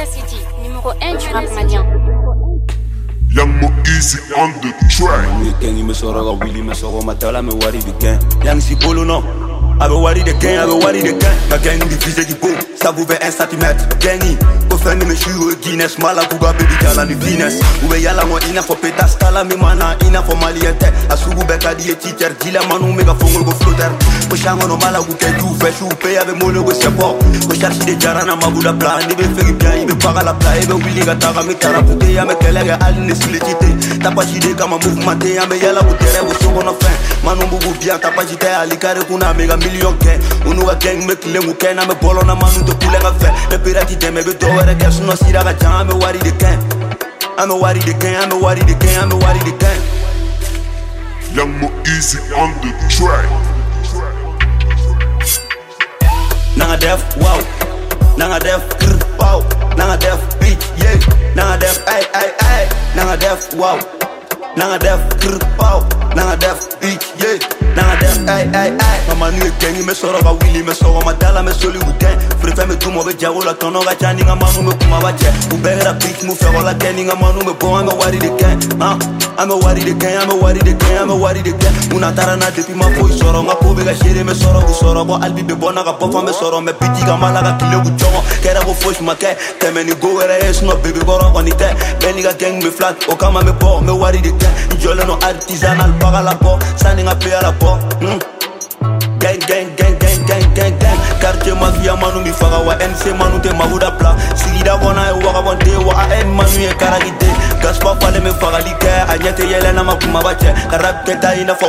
Bamada City, numéro 1 du rap malien. Young Mo Easy on the track. Me gang me soro ga Willy me soro matala me wari the gang. Young si bolo no. Abe wari the gang, abe wari the gang. Ma gang divise qui boum, ça vous fait un centimètre. Gangi, ko fani me shuru Guinness, mala kuga baby kala ni Venus. Ube yala mo ina fo peta stala me mana ina fo maliente. Asugu be kadi e teacher, dila manu me ga fongol go floater. Ko shango no mala ku ke tu fe su pe ave mono go sepo. Ko cherche de jarana mabuda plan, ni be fegi bien, ibe paga la play, ibe willy ga taga me tarapute ya me kelege al ne suletite. Tapachide kama movementé, ya me yala ku tere go songo no fin. Manu bugu bien, tapachite alikare kuna mega million kɛ unu ka gɛng me kilen ku kɛ na me bɔlɔ na manu to kulen ka fɛ ne pirati dɛmɛ be dɔwɛrɛ kɛ sunɔ sira ka can an be wari de kɛ an be wari de kɛ an be wari de kɛ an be wari de kɛ Young Mo Easy on the track. nanga def wow. Nanga def krr pow nanga def beat yeah. Nanga def ay ay ay. Nanga def wow. Nanga def krr pow nanga def beat yeah. Nanga def ay ay ay mama ni gengi me soro ga willy me soro madala me soli weekend free femme tu mo be jago la tono ga chani nga manu me kuma ba che. U bera beat mu fe la teni nga manu me bon nga wari de ken ah I'm a wari de ken I'm a wari de ken I'm a wari de ken una tara na depuis ma foi soro nga ko be ga shere me soro ku ga pofa me soro me piti ga mala ga kile ku chomo. Kera bo fosh ma ni gang me flat o kama me bo me wari de ken jole no artisanal paga la nga pe la po mm. Mi faga wa nc manu te mahuda pla. Sigida kɔnɔ ye wagabɔnte wa a en manu ye karagite gaspa fale me fagali a ɲɛtɛ yɛlɛ na ma kumaba cɛ ka rap i n'a fɔ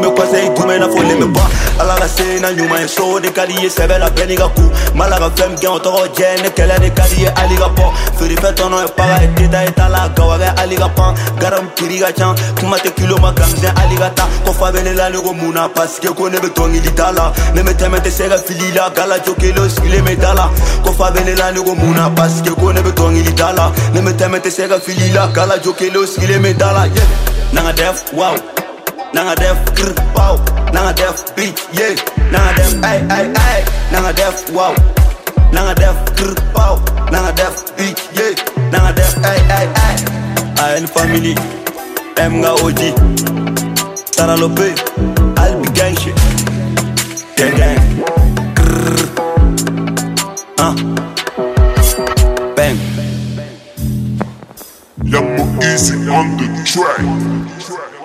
me kɔsɛ i dumɛ n'a fɔ leme ba ala ka se na ɲuman ye so. De ka di ye sɛbɛ la bɛɛ n'i ka ku. Mala ka fɛn gɛn o tɔgɔ jɛ ne kɛlɛ de ka di ye ali ka bɔ feerefɛ tɔnɔ ye paga ye teta ye ta la gawa kɛ ali ka pan. Garam piri ka can kuma tɛ kilo ma gamisɛn ali ka ta. Ko fa bɛ la la. Ne me tɛmɛ la. Gala me da la. Ko fa bɛ la na pasike ko la. Me la gala jo kelen sigilen me da la yeah. nanga def wow nanga def krr pow nanga def beat yeah nanga def ay ay ay nanga def wow nanga def krr pow nanga def beat yeah nanga def ay ay ay ay family em nga oji Taralope, Alby gang shit. Gang gang. Grrr. Uh. double easy on the track.